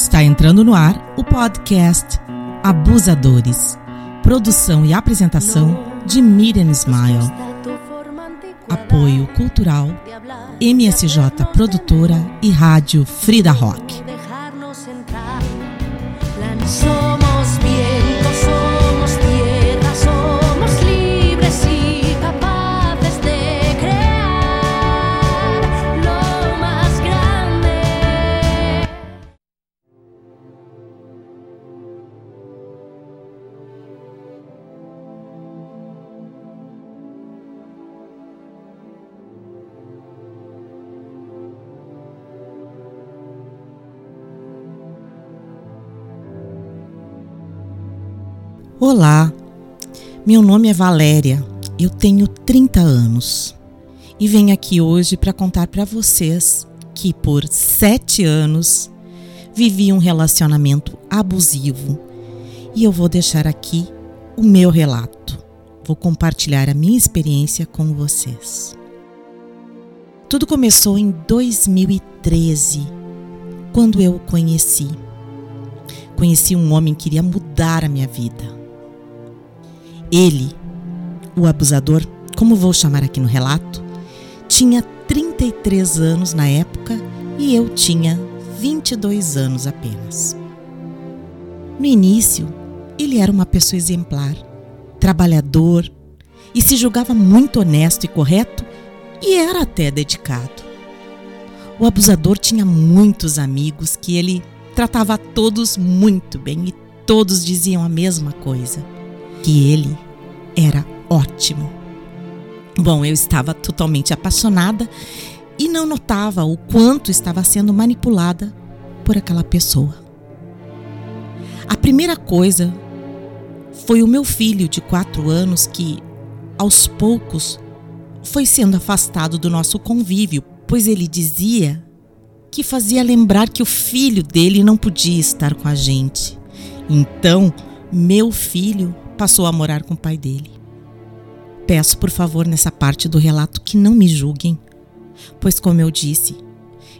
Está entrando no ar o podcast Abusadores. Produção e apresentação de Miriam Smile. Apoio cultural MSJ Produtora e Rádio Frida Rock. Meu nome é Valéria, eu tenho 30 anos e venho aqui hoje para contar para vocês que por sete anos vivi um relacionamento abusivo e eu vou deixar aqui o meu relato. Vou compartilhar a minha experiência com vocês. Tudo começou em 2013, quando eu o conheci. Conheci um homem que queria mudar a minha vida. Ele, o abusador, como vou chamar aqui no relato, tinha 33 anos na época e eu tinha 22 anos apenas. No início, ele era uma pessoa exemplar, trabalhador e se julgava muito honesto e correto e era até dedicado. O abusador tinha muitos amigos que ele tratava todos muito bem e todos diziam a mesma coisa que ele era ótimo. Bom, eu estava totalmente apaixonada e não notava o quanto estava sendo manipulada por aquela pessoa. A primeira coisa foi o meu filho de quatro anos que, aos poucos, foi sendo afastado do nosso convívio, pois ele dizia que fazia lembrar que o filho dele não podia estar com a gente. Então, meu filho passou a morar com o pai dele. Peço, por favor, nessa parte do relato que não me julguem, pois, como eu disse,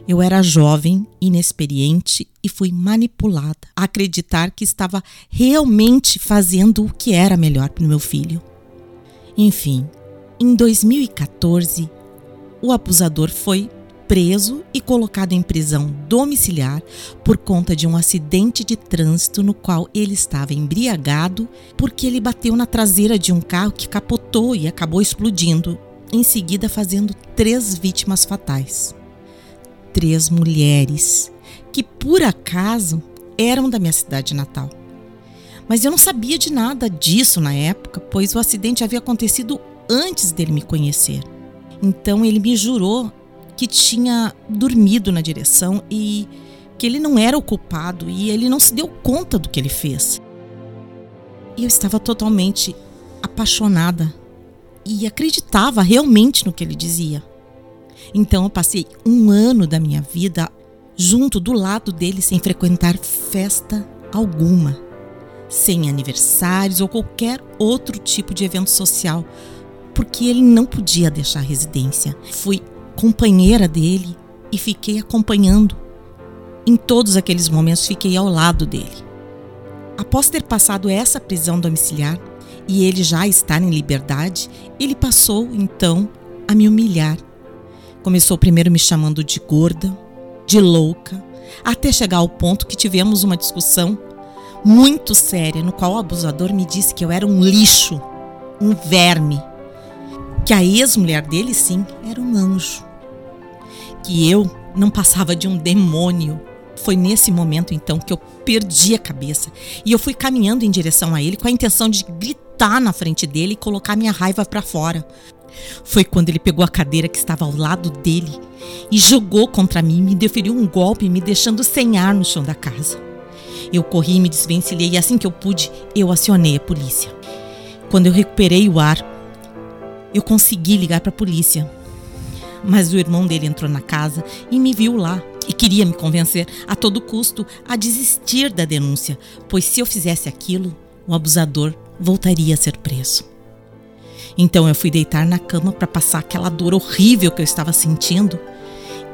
eu era jovem, inexperiente e fui manipulada a acreditar que estava realmente fazendo o que era melhor para o meu filho. Enfim, em 2014, o abusador foi preso e colocado em prisão domiciliar por conta de um acidente de trânsito no qual ele estava embriagado porque ele bateu na traseira de um carro que capotou e acabou explodindo, em seguida fazendo três vítimas fatais. Três mulheres que por acaso eram da minha cidade natal. Mas eu não sabia de nada disso na época, pois o acidente havia acontecido antes dele me conhecer. Então ele me jurou que tinha dormido na direção e que ele não era o culpado e ele não se deu conta do que ele fez. E eu estava totalmente apaixonada e acreditava realmente no que ele dizia. Então eu passei um ano da minha vida junto do lado dele sem frequentar festa alguma, sem aniversários ou qualquer outro tipo de evento social, porque ele não podia deixar a residência. Fui companheira dele e fiquei acompanhando. Em todos aqueles momentos fiquei ao lado dele. Após ter passado essa prisão domiciliar e ele já estar em liberdade, ele passou então a me humilhar. Começou primeiro me chamando de gorda, de louca, até chegar ao ponto que tivemos uma discussão muito séria no qual o abusador me disse que eu era um lixo, um verme, que a ex-mulher dele sim era um anjo que eu não passava de um demônio. Foi nesse momento então que eu perdi a cabeça e eu fui caminhando em direção a ele com a intenção de gritar na frente dele e colocar minha raiva para fora. Foi quando ele pegou a cadeira que estava ao lado dele e jogou contra mim, me deferiu um golpe, me deixando sem ar no chão da casa. Eu corri e me desvencilhei e assim que eu pude, eu acionei a polícia. Quando eu recuperei o ar, eu consegui ligar para a polícia, mas o irmão dele entrou na casa e me viu lá e queria me convencer a todo custo a desistir da denúncia, pois se eu fizesse aquilo, o abusador voltaria a ser preso. Então eu fui deitar na cama para passar aquela dor horrível que eu estava sentindo.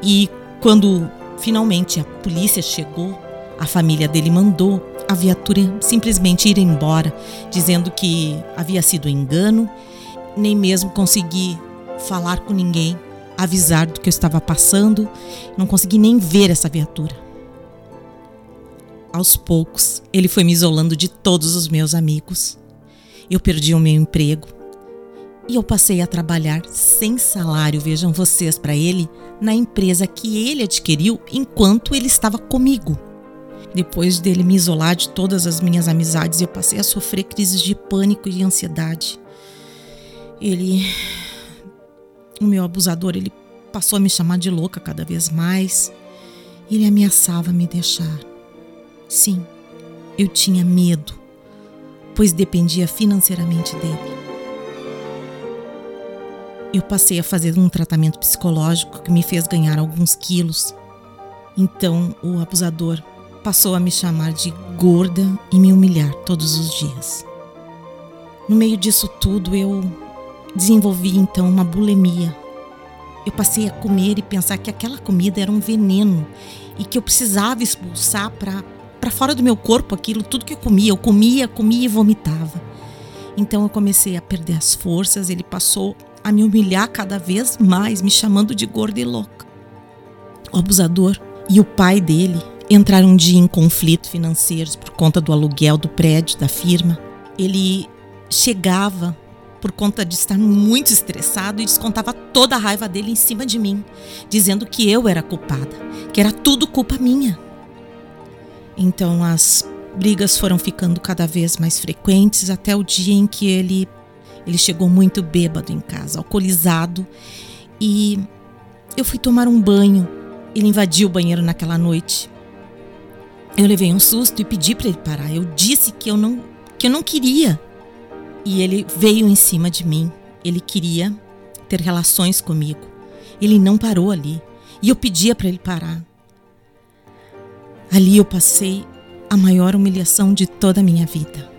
E quando finalmente a polícia chegou, A família dele mandou a viatura simplesmente ir embora, dizendo que havia sido engano, nem mesmo consegui falar com ninguém, avisar do que eu estava passando, não consegui nem ver essa viatura. Aos poucos, ele foi me isolando de todos os meus amigos. Eu perdi o meu emprego e eu passei a trabalhar sem salário, vejam vocês, para ele, na empresa que ele adquiriu enquanto ele estava comigo. Depois dele me isolar de todas as minhas amizades, eu passei a sofrer crises de pânico e ansiedade. Ele. O meu abusador, ele passou a me chamar de louca cada vez mais. Ele ameaçava me deixar. Sim, eu tinha medo, pois dependia financeiramente dele. Eu passei a fazer um tratamento psicológico que me fez ganhar alguns quilos. Então, o abusador passou a me chamar de gorda e me humilhar todos os dias. No meio disso tudo, eu desenvolvi então uma bulimia. Eu passei a comer e pensar que aquela comida era um veneno e que eu precisava expulsar para fora do meu corpo aquilo, tudo que eu comia. Eu comia, comia e vomitava. Então eu comecei a perder as forças, ele passou a me humilhar cada vez mais, me chamando de gorda e louca. O abusador e o pai dele entraram um dia em conflito financeiros por conta do aluguel do prédio da firma. Ele chegava por conta de estar muito estressado e descontava toda a raiva dele em cima de mim, dizendo que eu era culpada, que era tudo culpa minha. Então as brigas foram ficando cada vez mais frequentes até o dia em que ele ele chegou muito bêbado em casa, alcoolizado, e eu fui tomar um banho. Ele invadiu o banheiro naquela noite. Eu levei um susto e pedi para ele parar. Eu disse que eu não que eu não queria. E ele veio em cima de mim. Ele queria ter relações comigo. Ele não parou ali. E eu pedia para ele parar. Ali eu passei a maior humilhação de toda a minha vida.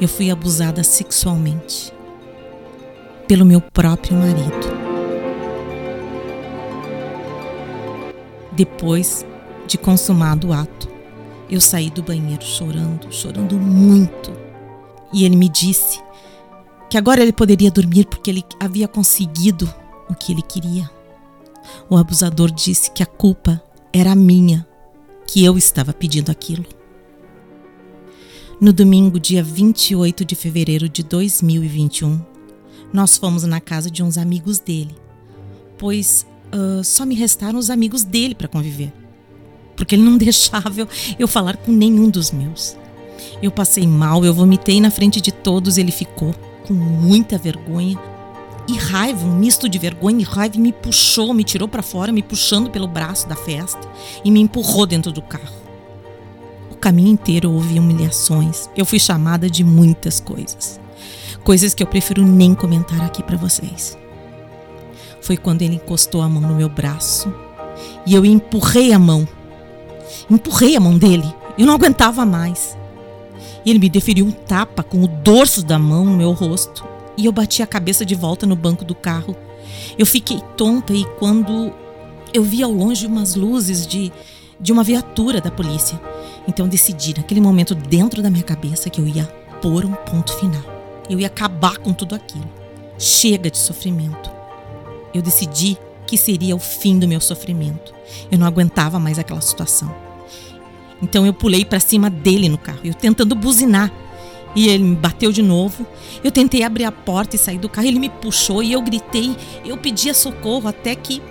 Eu fui abusada sexualmente pelo meu próprio marido. Depois de consumado o ato, eu saí do banheiro chorando, chorando muito. E ele me disse que agora ele poderia dormir porque ele havia conseguido o que ele queria. O abusador disse que a culpa era minha que eu estava pedindo aquilo. No domingo, dia 28 de fevereiro de 2021, nós fomos na casa de uns amigos dele, pois uh, só me restaram os amigos dele para conviver, porque ele não deixava eu, eu falar com nenhum dos meus. Eu passei mal, eu vomitei na frente de todos, ele ficou com muita vergonha, e raiva, um misto de vergonha e raiva, me puxou, me tirou para fora, me puxando pelo braço da festa e me empurrou dentro do carro. O caminho inteiro eu ouvi humilhações. Eu fui chamada de muitas coisas. Coisas que eu prefiro nem comentar aqui para vocês. Foi quando ele encostou a mão no meu braço e eu empurrei a mão. Empurrei a mão dele. Eu não aguentava mais. E ele me deferiu um tapa com o dorso da mão no meu rosto e eu bati a cabeça de volta no banco do carro. Eu fiquei tonta e quando eu vi ao longe umas luzes de, de uma viatura da polícia. Então decidi naquele momento dentro da minha cabeça que eu ia pôr um ponto final. Eu ia acabar com tudo aquilo. Chega de sofrimento. Eu decidi que seria o fim do meu sofrimento. Eu não aguentava mais aquela situação. Então eu pulei para cima dele no carro, eu tentando buzinar, e ele me bateu de novo. Eu tentei abrir a porta e sair do carro. Ele me puxou e eu gritei. Eu pedia socorro até que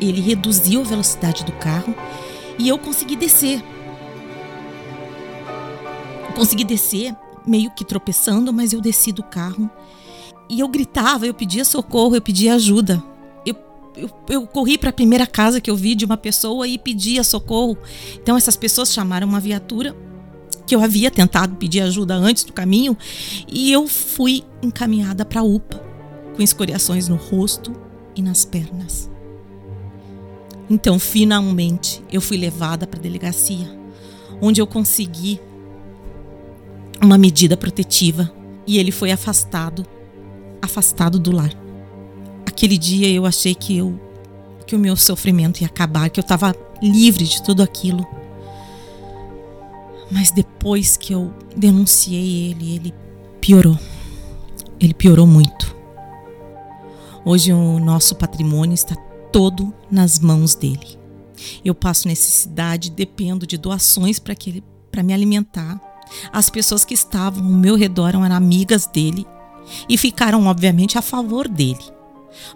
ele reduziu a velocidade do carro e eu consegui descer. Eu consegui descer, meio que tropeçando, mas eu desci do carro. E eu gritava, eu pedia socorro, eu pedia ajuda. Eu, eu, corri para a primeira casa que eu vi de uma pessoa e pedia socorro. Então essas pessoas chamaram uma viatura que eu havia tentado pedir ajuda antes do caminho, e eu fui encaminhada para a UPA, com escoriações no rosto e nas pernas. Então, finalmente, eu fui levada para a delegacia, onde eu consegui uma medida protetiva e ele foi afastado, afastado do lar. Aquele dia eu achei que eu que o meu sofrimento ia acabar, que eu estava livre de tudo aquilo. Mas depois que eu denunciei ele, ele piorou. Ele piorou muito. Hoje o nosso patrimônio está todo nas mãos dele. Eu passo necessidade, dependo de doações para que ele para me alimentar. As pessoas que estavam ao meu redor eram amigas dele e ficaram obviamente a favor dele,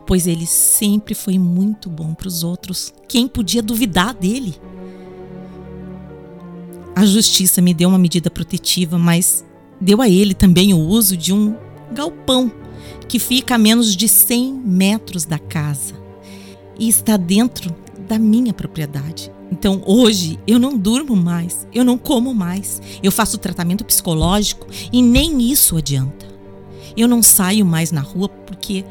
pois ele sempre foi muito bom para os outros. Quem podia duvidar dele? A justiça me deu uma medida protetiva, mas deu a ele também o uso de um galpão que fica a menos de 100 metros da casa e está dentro da minha propriedade. Então hoje eu não durmo mais, eu não como mais, eu faço tratamento psicológico e nem isso adianta. Eu não saio mais na rua porque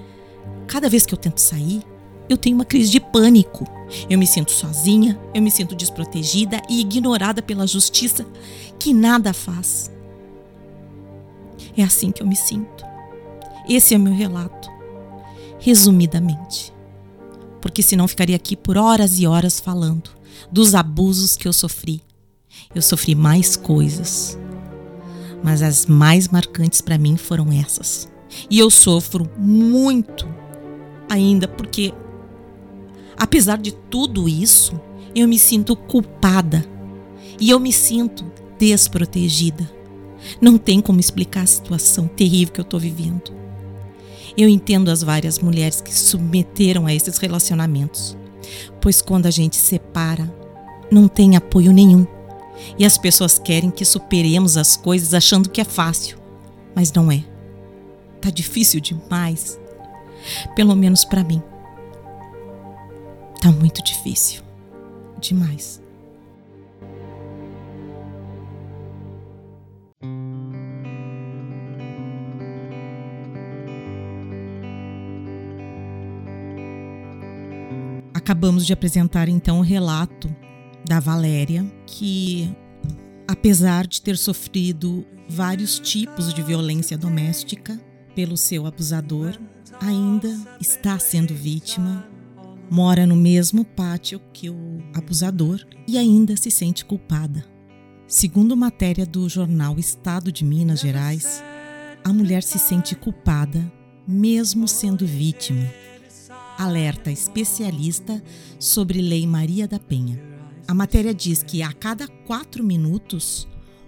cada vez que eu tento sair, eu tenho uma crise de pânico. Eu me sinto sozinha, eu me sinto desprotegida e ignorada pela justiça que nada faz. É assim que eu me sinto. Esse é o meu relato, resumidamente. Porque senão ficaria aqui por horas e horas falando dos abusos que eu sofri. Eu sofri mais coisas, mas as mais marcantes para mim foram essas. E eu sofro muito ainda porque, apesar de tudo isso, eu me sinto culpada e eu me sinto desprotegida. Não tem como explicar a situação terrível que eu estou vivendo. Eu entendo as várias mulheres que se submeteram a esses relacionamentos, pois quando a gente separa, não tem apoio nenhum. E as pessoas querem que superemos as coisas achando que é fácil, mas não é. Tá difícil demais. Pelo menos para mim. Tá muito difícil. Demais. Acabamos de apresentar então o relato da Valéria, que apesar de ter sofrido vários tipos de violência doméstica pelo seu abusador, ainda está sendo vítima, mora no mesmo pátio que o abusador e ainda se sente culpada. Segundo matéria do jornal Estado de Minas Gerais, a mulher se sente culpada mesmo sendo vítima alerta especialista sobre Lei Maria da Penha. A matéria diz que a cada quatro minutos,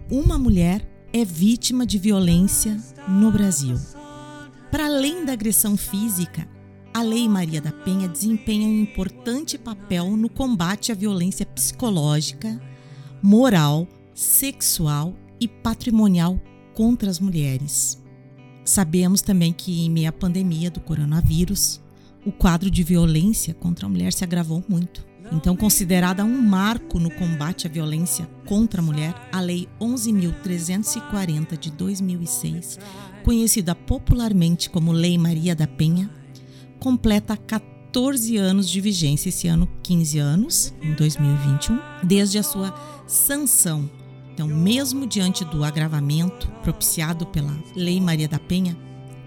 uma mulher é vítima de violência no Brasil. Para além da agressão física, a Lei Maria da Penha desempenha um importante papel no combate à violência psicológica, moral, sexual e patrimonial contra as mulheres. Sabemos também que, em meio à pandemia do coronavírus, o quadro de violência contra a mulher se agravou muito. Então, considerada um marco no combate à violência contra a mulher, a Lei 11.340 de 2006, conhecida popularmente como Lei Maria da Penha, completa 14 anos de vigência, esse ano 15 anos, em 2021, desde a sua sanção. Então, mesmo diante do agravamento propiciado pela Lei Maria da Penha,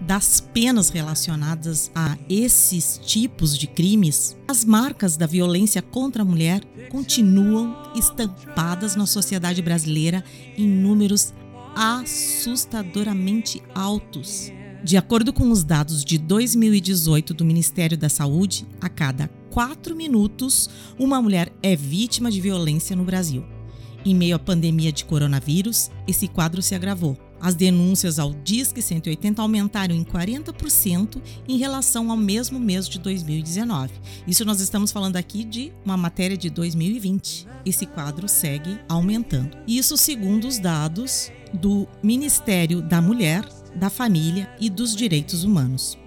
das penas relacionadas a esses tipos de crimes, as marcas da violência contra a mulher continuam estampadas na sociedade brasileira em números assustadoramente altos. De acordo com os dados de 2018 do Ministério da Saúde, a cada quatro minutos, uma mulher é vítima de violência no Brasil. Em meio à pandemia de coronavírus, esse quadro se agravou. As denúncias ao Disque 180 aumentaram em 40% em relação ao mesmo mês de 2019. Isso nós estamos falando aqui de uma matéria de 2020. Esse quadro segue aumentando. Isso segundo os dados do Ministério da Mulher, da Família e dos Direitos Humanos.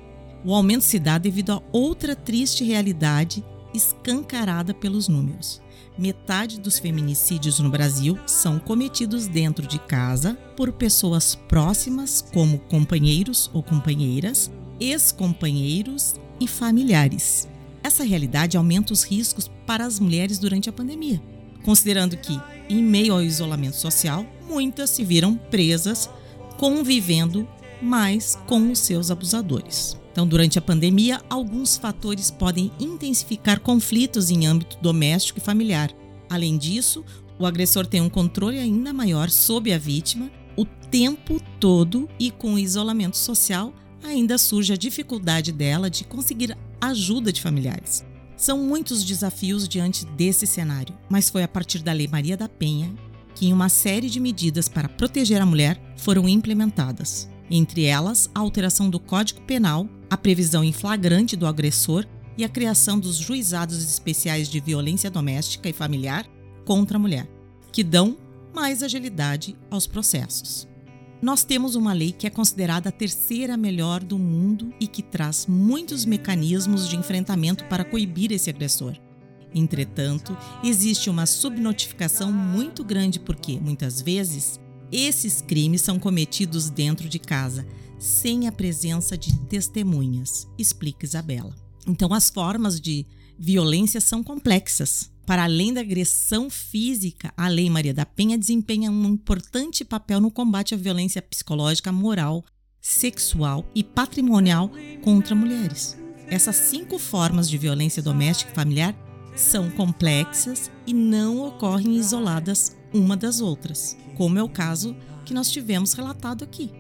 O aumento se dá devido a outra triste realidade escancarada pelos números metade dos feminicídios no Brasil são cometidos dentro de casa por pessoas próximas, como companheiros ou companheiras, ex-companheiros e familiares. Essa realidade aumenta os riscos para as mulheres durante a pandemia, considerando que, em meio ao isolamento social, muitas se viram presas convivendo mais com os seus abusadores. Então, durante a pandemia, alguns fatores podem intensificar conflitos em âmbito doméstico e familiar. Além disso, O agressor tem um controle ainda maior sobre a vítima o tempo todo e com o isolamento social ainda surge a dificuldade dela de conseguir ajuda de familiares. São muitos desafios diante desse cenário, mas foi a partir da Lei Maria da Penha que uma série de medidas para proteger a mulher foram implementadas. Entre elas, a alteração do Código Penal, a previsão em flagrante do agressor e a criação dos juizados especiais de violência doméstica e familiar contra a mulher, que dão mais agilidade aos processos. Nós temos uma lei que é considerada a terceira melhor do mundo e que traz muitos mecanismos de enfrentamento para coibir esse agressor. Entretanto, existe uma subnotificação muito grande porque, muitas vezes, esses crimes são cometidos dentro de casa, sem a presença de testemunhas, explica Isabela. Então, as formas de violência são complexas. Para além da agressão física, a Lei Maria da Penha desempenha um importante papel no combate à violência psicológica, moral, sexual e patrimonial contra mulheres. Essas cinco formas de violência doméstica e familiar são complexas e não ocorrem isoladas uma das outras, como é o caso que nós tivemos relatado aqui.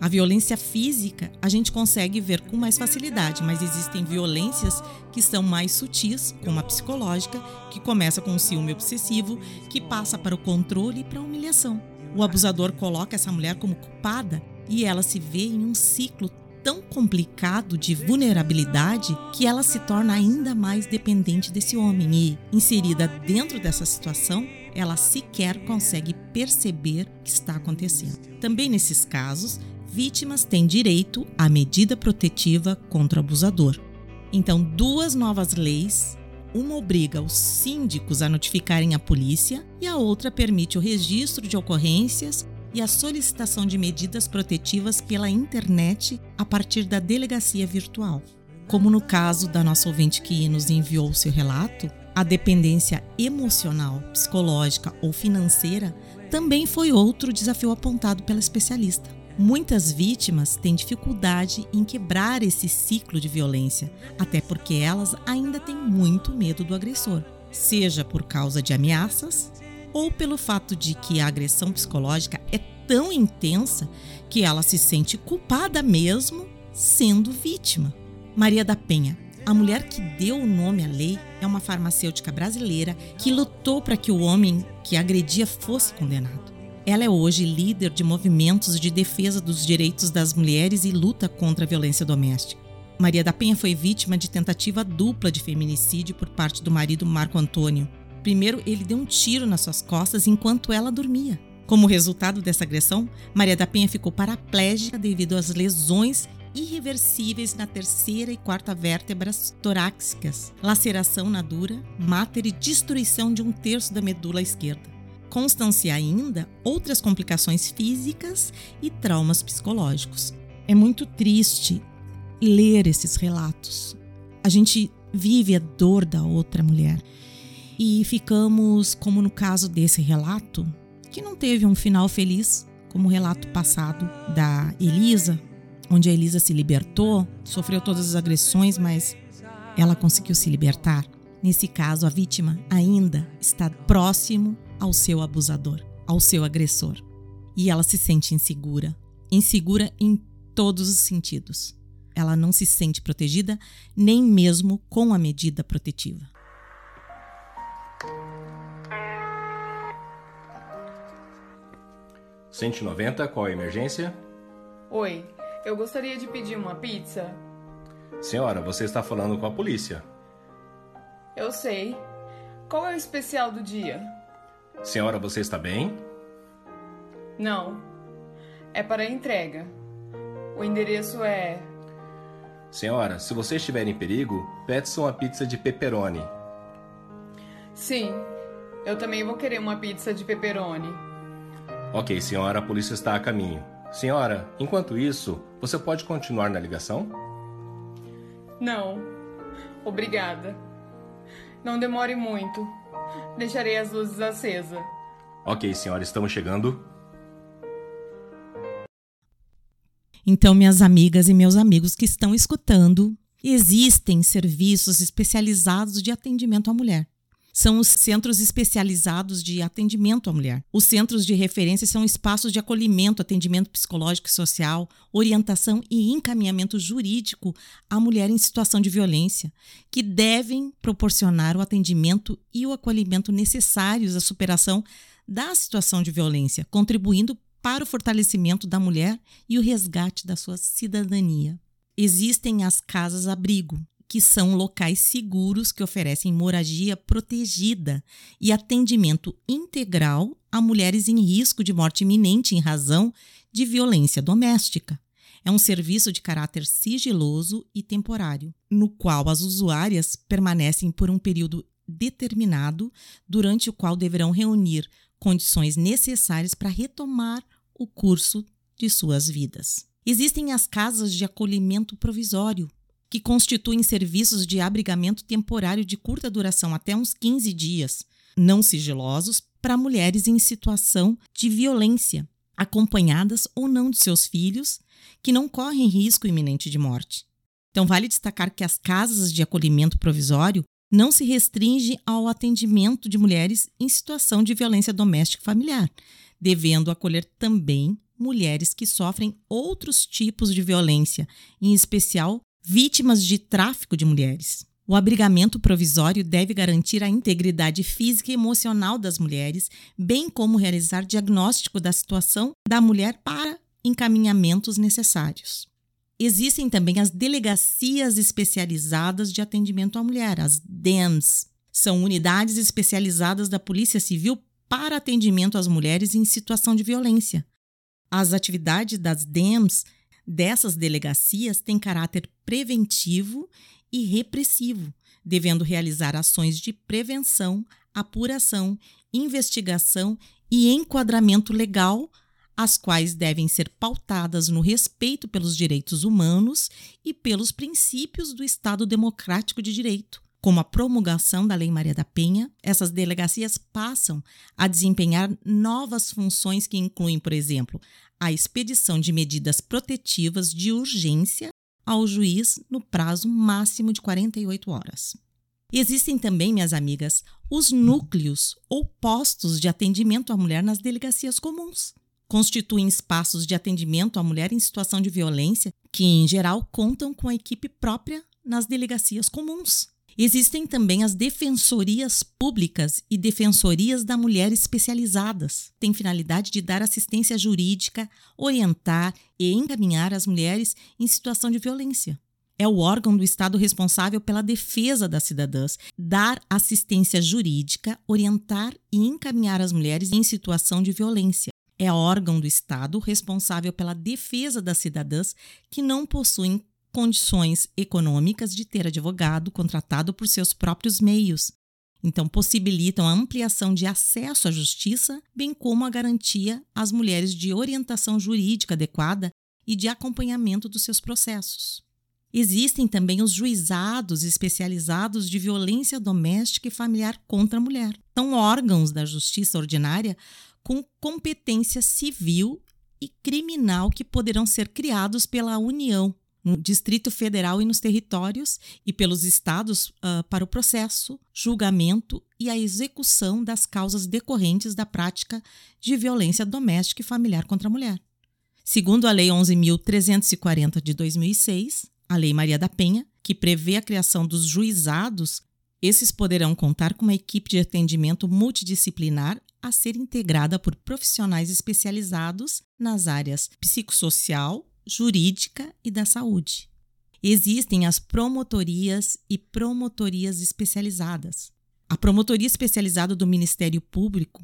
A violência física a gente consegue ver com mais facilidade, mas existem violências que são mais sutis, como a psicológica, que começa com o ciúme obsessivo, que passa para o controle e para a humilhação. O abusador coloca essa mulher como culpada e ela se vê em um ciclo tão complicado de vulnerabilidade que ela se torna ainda mais dependente desse homem e, inserida dentro dessa situação, ela sequer consegue perceber o que está acontecendo. Também nesses casos, vítimas têm direito à medida protetiva contra o abusador. Então, duas novas leis, uma obriga os síndicos a notificarem a polícia e a outra permite o registro de ocorrências e a solicitação de medidas protetivas pela internet a partir da delegacia virtual. Como no caso da nossa ouvinte que nos enviou seu relato, a dependência emocional, psicológica ou financeira também foi outro desafio apontado pela especialista. Muitas vítimas têm dificuldade em quebrar esse ciclo de violência, até porque elas ainda têm muito medo do agressor, seja por causa de ameaças ou pelo fato de que a agressão psicológica é tão intensa que ela se sente culpada mesmo sendo vítima. Maria da Penha, a mulher que deu o nome à lei, é uma farmacêutica brasileira que lutou para que o homem que agredia fosse condenado. Ela é hoje líder de movimentos de defesa dos direitos das mulheres e luta contra a violência doméstica. Maria da Penha foi vítima de tentativa dupla de feminicídio por parte do marido Marco Antônio. Primeiro, ele deu um tiro nas suas costas enquanto ela dormia. Como resultado dessa agressão, Maria da Penha ficou paraplégica devido às lesões irreversíveis na terceira e quarta vértebras torácicas, laceração na dura, máter e destruição de um terço da medula esquerda constancia ainda outras complicações físicas e traumas psicológicos. É muito triste ler esses relatos. A gente vive a dor da outra mulher e ficamos, como no caso desse relato, que não teve um final feliz, como o relato passado da Elisa, onde a Elisa se libertou, sofreu todas as agressões, mas ela conseguiu se libertar. Nesse caso, a vítima ainda está próximo ao seu abusador, ao seu agressor. E ela se sente insegura, insegura em todos os sentidos. Ela não se sente protegida nem mesmo com a medida protetiva. Cento e noventa, qual é a emergência? Oi, eu gostaria de pedir uma pizza. Senhora, você está falando com a polícia. Eu sei. Qual é o especial do dia? Senhora, você está bem? Não. É para entrega. O endereço é. Senhora, se você estiver em perigo, peça uma pizza de pepperoni. Sim, eu também vou querer uma pizza de pepperoni. Ok, senhora, a polícia está a caminho. Senhora, enquanto isso, você pode continuar na ligação? Não. Obrigada. Não demore muito. Deixarei as luzes acesas. Ok, senhora, estamos chegando. Então, minhas amigas e meus amigos que estão escutando, existem serviços especializados de atendimento à mulher. São os centros especializados de atendimento à mulher. Os centros de referência são espaços de acolhimento, atendimento psicológico e social, orientação e encaminhamento jurídico à mulher em situação de violência, que devem proporcionar o atendimento e o acolhimento necessários à superação da situação de violência, contribuindo para o fortalecimento da mulher e o resgate da sua cidadania. Existem as casas-abrigo, que são locais seguros que oferecem moradia protegida e atendimento integral a mulheres em risco de morte iminente em razão de violência doméstica. É um serviço de caráter sigiloso e temporário, no qual as usuárias permanecem por um período determinado, durante o qual deverão reunir condições necessárias para retomar o curso de suas vidas. Existem as casas de acolhimento provisório, que constituem serviços de abrigamento temporário de curta duração, até uns 15 dias, não sigilosos, para mulheres em situação de violência, acompanhadas ou não de seus filhos, que não correm risco iminente de morte. Então, vale destacar que as casas de acolhimento provisório não se restringe ao atendimento de mulheres em situação de violência doméstica e familiar, devendo acolher também mulheres que sofrem outros tipos de violência, em especial vítimas de tráfico de mulheres. O abrigamento provisório deve garantir a integridade física e emocional das mulheres, bem como realizar diagnóstico da situação da mulher para encaminhamentos necessários. Existem também as delegacias especializadas de atendimento à mulher, as DEMS. São unidades especializadas da Polícia Civil para atendimento às mulheres em situação de violência. As atividades das DEMS dessas delegacias têm caráter preventivo e repressivo, devendo realizar ações de prevenção, apuração, investigação e enquadramento legal, as quais devem ser pautadas no respeito pelos direitos humanos e pelos princípios do Estado Democrático de Direito. Com a promulgação da Lei Maria da Penha, essas delegacias passam a desempenhar novas funções que incluem, por exemplo, a expedição de medidas protetivas de urgência ao juiz no prazo máximo de 48 horas. Existem também, minhas amigas, os núcleos ou postos de atendimento à mulher nas delegacias comuns. Constituem espaços de atendimento à mulher em situação de violência que, em geral, contam com a equipe própria nas delegacias comuns. Existem também as defensorias públicas e defensorias da mulher especializadas. Tem finalidade de dar assistência jurídica, orientar e encaminhar as mulheres em situação de violência. É o órgão do Estado responsável pela defesa das cidadãs, dar assistência jurídica, orientar e encaminhar as mulheres em situação de violência. É órgão do Estado responsável pela defesa das cidadãs que não possuem condições econômicas de ter advogado contratado por seus próprios meios. Então, possibilitam a ampliação de acesso à justiça, bem como a garantia às mulheres de orientação jurídica adequada e de acompanhamento dos seus processos. Existem também os juizados especializados de violência doméstica e familiar contra a mulher. São órgãos da justiça ordinária com competência civil e criminal que poderão ser criados pela União no Distrito Federal e nos territórios e pelos estados uh, para o processo, julgamento e a execução das causas decorrentes da prática de violência doméstica e familiar contra a mulher. Segundo a Lei 11.340 de 2006, a Lei Maria da Penha, que prevê a criação dos juizados, esses poderão contar com uma equipe de atendimento multidisciplinar a ser integrada por profissionais especializados nas áreas psicossocial, jurídica e da saúde. Existem as promotorias e promotorias especializadas. A promotoria especializada do Ministério Público,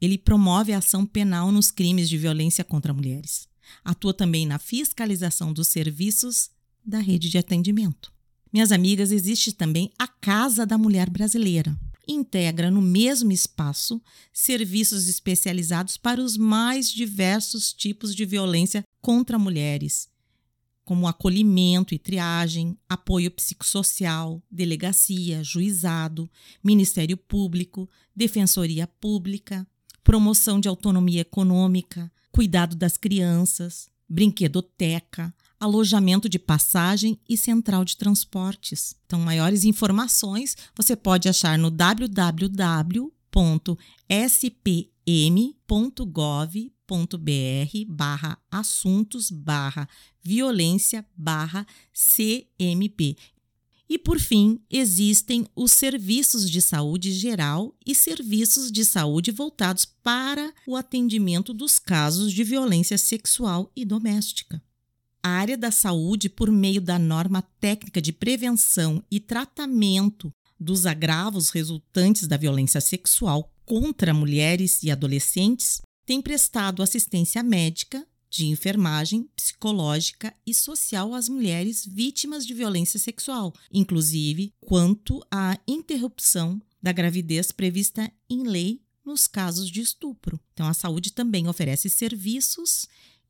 ele promove a ação penal nos crimes de violência contra mulheres. Atua também na fiscalização dos serviços da rede de atendimento. Minhas amigas, existe também a Casa da Mulher Brasileira. Integra no mesmo espaço serviços especializados para os mais diversos tipos de violência contra mulheres, como acolhimento e triagem, apoio psicossocial, delegacia, juizado, Ministério Público, Defensoria Pública, promoção de autonomia econômica, cuidado das crianças, brinquedoteca, alojamento de passagem e central de transportes. Então, maiores informações você pode achar no www.spm.gov.br barra assuntos barra violência barra CMP. E, por fim, existem os serviços de saúde geral e serviços de saúde voltados para o atendimento dos casos de violência sexual e doméstica. A área da saúde, por meio da norma técnica de prevenção e tratamento dos agravos resultantes da violência sexual contra mulheres e adolescentes, tem prestado assistência médica, de enfermagem psicológica e social às mulheres vítimas de violência sexual, inclusive quanto à interrupção da gravidez prevista em lei nos casos de estupro. Então, a saúde também oferece serviços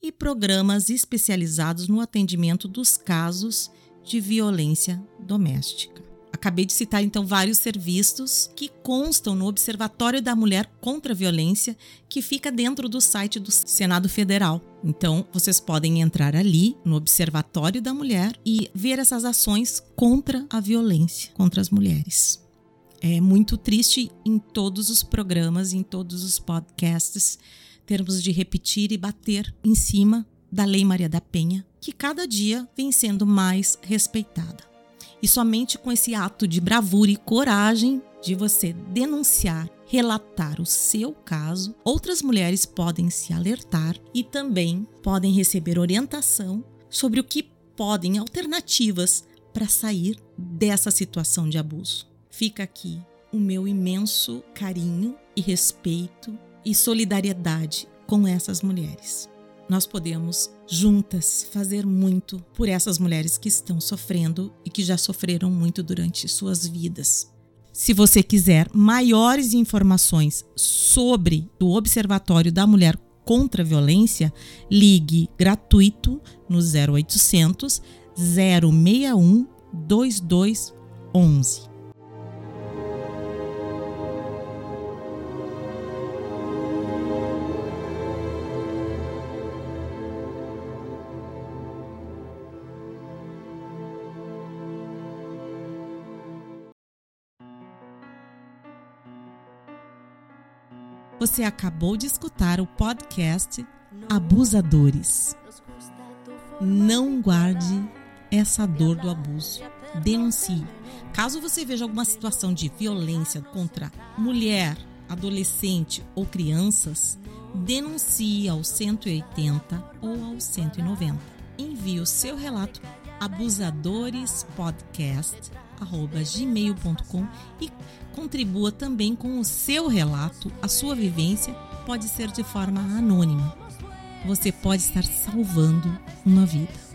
e programas especializados no atendimento dos casos de violência doméstica. Acabei de citar então vários serviços que constam no Observatório da Mulher contra a Violência, que fica dentro do site do Senado Federal. Então, vocês podem entrar ali no Observatório da Mulher e ver essas ações contra a violência contra as mulheres. É muito triste em todos os programas, em todos os podcasts, termos de repetir e bater em cima da Lei Maria da Penha, que cada dia vem sendo mais respeitada. E somente com esse ato de bravura e coragem de você denunciar, relatar o seu caso, outras mulheres podem se alertar e também podem receber orientação sobre o que podem alternativas para sair dessa situação de abuso. Fica aqui o meu imenso carinho e respeito e solidariedade com essas mulheres nós podemos juntas fazer muito por essas mulheres que estão sofrendo e que já sofreram muito durante suas vidas. Se você quiser maiores informações sobre o Observatório da Mulher contra a Violência, ligue gratuito no 0800 061 2211. Você acabou de escutar o podcast Abusadores. Não guarde essa dor do abuso. Denuncie. Caso você veja alguma situação de violência contra mulher, adolescente ou crianças, denuncie ao 180 ou ao 190. Envie o seu relato abusadorespodcast@gmail.com e contribua também com o seu relato, a sua vivência pode ser de forma anônima. Você pode estar salvando uma vida.